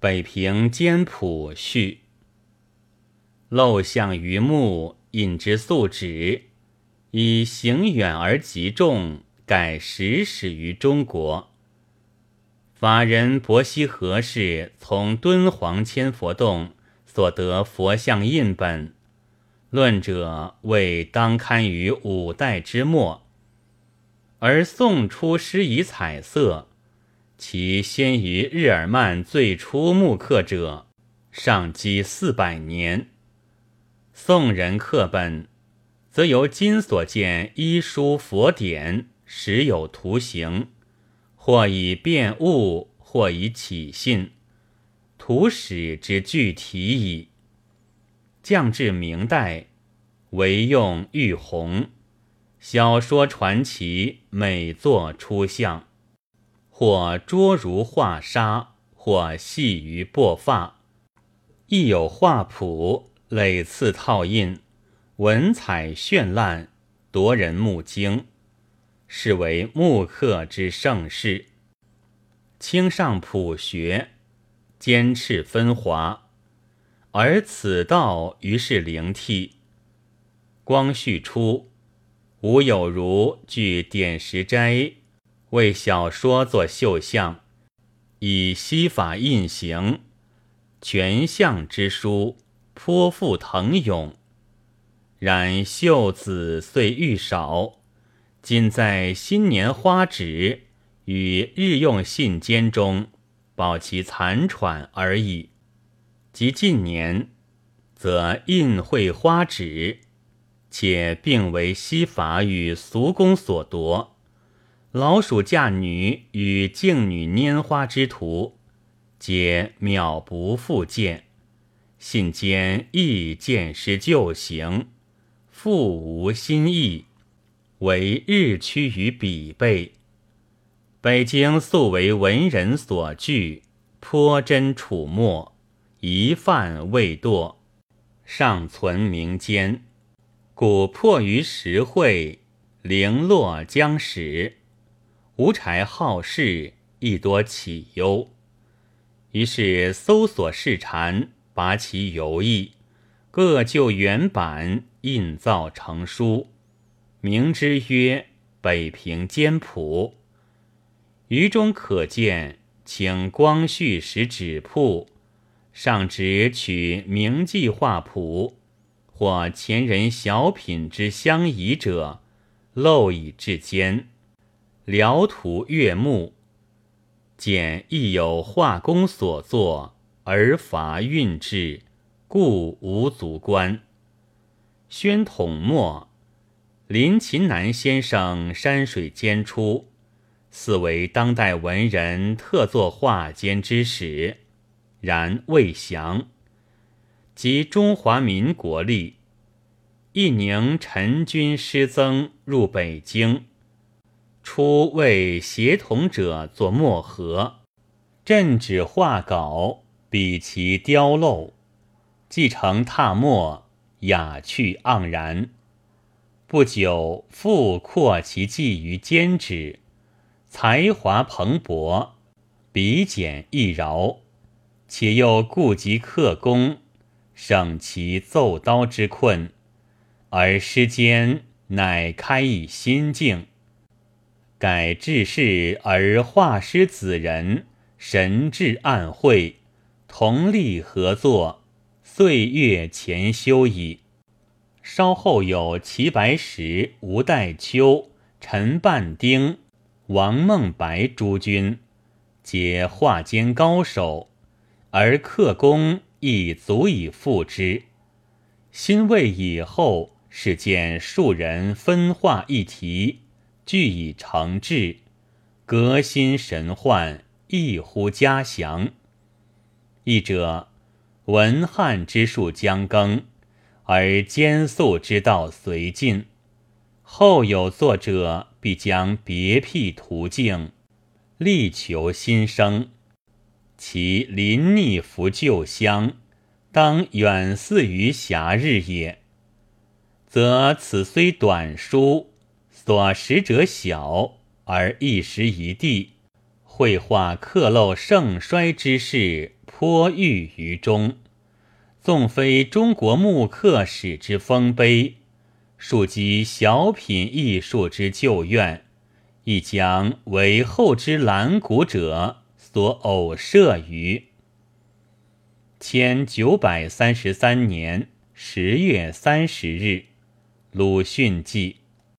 北平兼谱序。陋巷于目，引之素纸，以行远而极重，盖始始于中国。法人伯希和氏从敦煌千佛洞所得佛像印本，论者谓当刊于五代之末，而宋初施以彩色，其先于日耳曼最初木刻者，上积四百年。宋人刻本，则由今所见医书佛典，时有图形，或以变物，或以起信，图史之具体矣。降至明代，唯用玉红，小说传奇，每作出相，或拙如画沙，或细于薄发，亦有画谱。累次套印，文采绚烂，夺人目睛，是为木刻之盛世。清上朴学，尖赤分华，而此道于是灵替。光绪初，吴有如据点石斋为小说作绣像，以西法印行，全像之书。颇富腾涌，然秀子虽愈少，仅在新年花纸与日用信笺中保其残喘而已。及近年，则印绘花纸，且并为西法与俗工所夺。老鼠嫁女与静女拈花之图，皆渺不复见。信间亦见失旧形，复无新意，为日趋于彼辈。北京素为文人所聚，颇真楚墨，一范未堕，尚存民间，古迫于实惠，零落将始。无柴好事，亦多起忧，于是搜索市禅。拔其游意，各就原版印造成书，名之曰《北平兼谱》。于中可见，请光绪时纸铺，上只取名记画谱，或前人小品之相宜者，漏以至间，辽图悦目。简亦有画工所作。而乏韵致，故无足观。宣统末，林琴南先生山水间出，似为当代文人特作画间之始，然未详。及中华民国历，一宁陈军师曾入北京，初为协同者作墨盒，朕旨画稿。比其雕镂，继承拓墨，雅趣盎然。不久复扩其技于兼纸，才华蓬勃，笔简易饶，且又顾及刻工，省其奏刀之困，而诗间乃开以心境。改治世而画师子人，神志暗会。同力合作，岁月前修矣。稍后有齐白石、吴代秋、陈半丁、王孟白诸君，皆画间高手，而刻工亦足以复之。新魏以后，是见数人分画一题，俱已成志，革新神幻，异乎家祥。一者，文汉之术将更，而兼素之道随进；后有作者，必将别辟途径，力求新生。其临逆扶旧乡，当远似于暇日也。则此虽短书，所识者小，而一时一地，绘画刻漏盛衰之事，颇寓于中。纵非中国木刻史之丰碑，庶几小品艺术之旧怨，亦将为后之览古者所偶设于。千九百三十三年十月三十日，鲁迅记。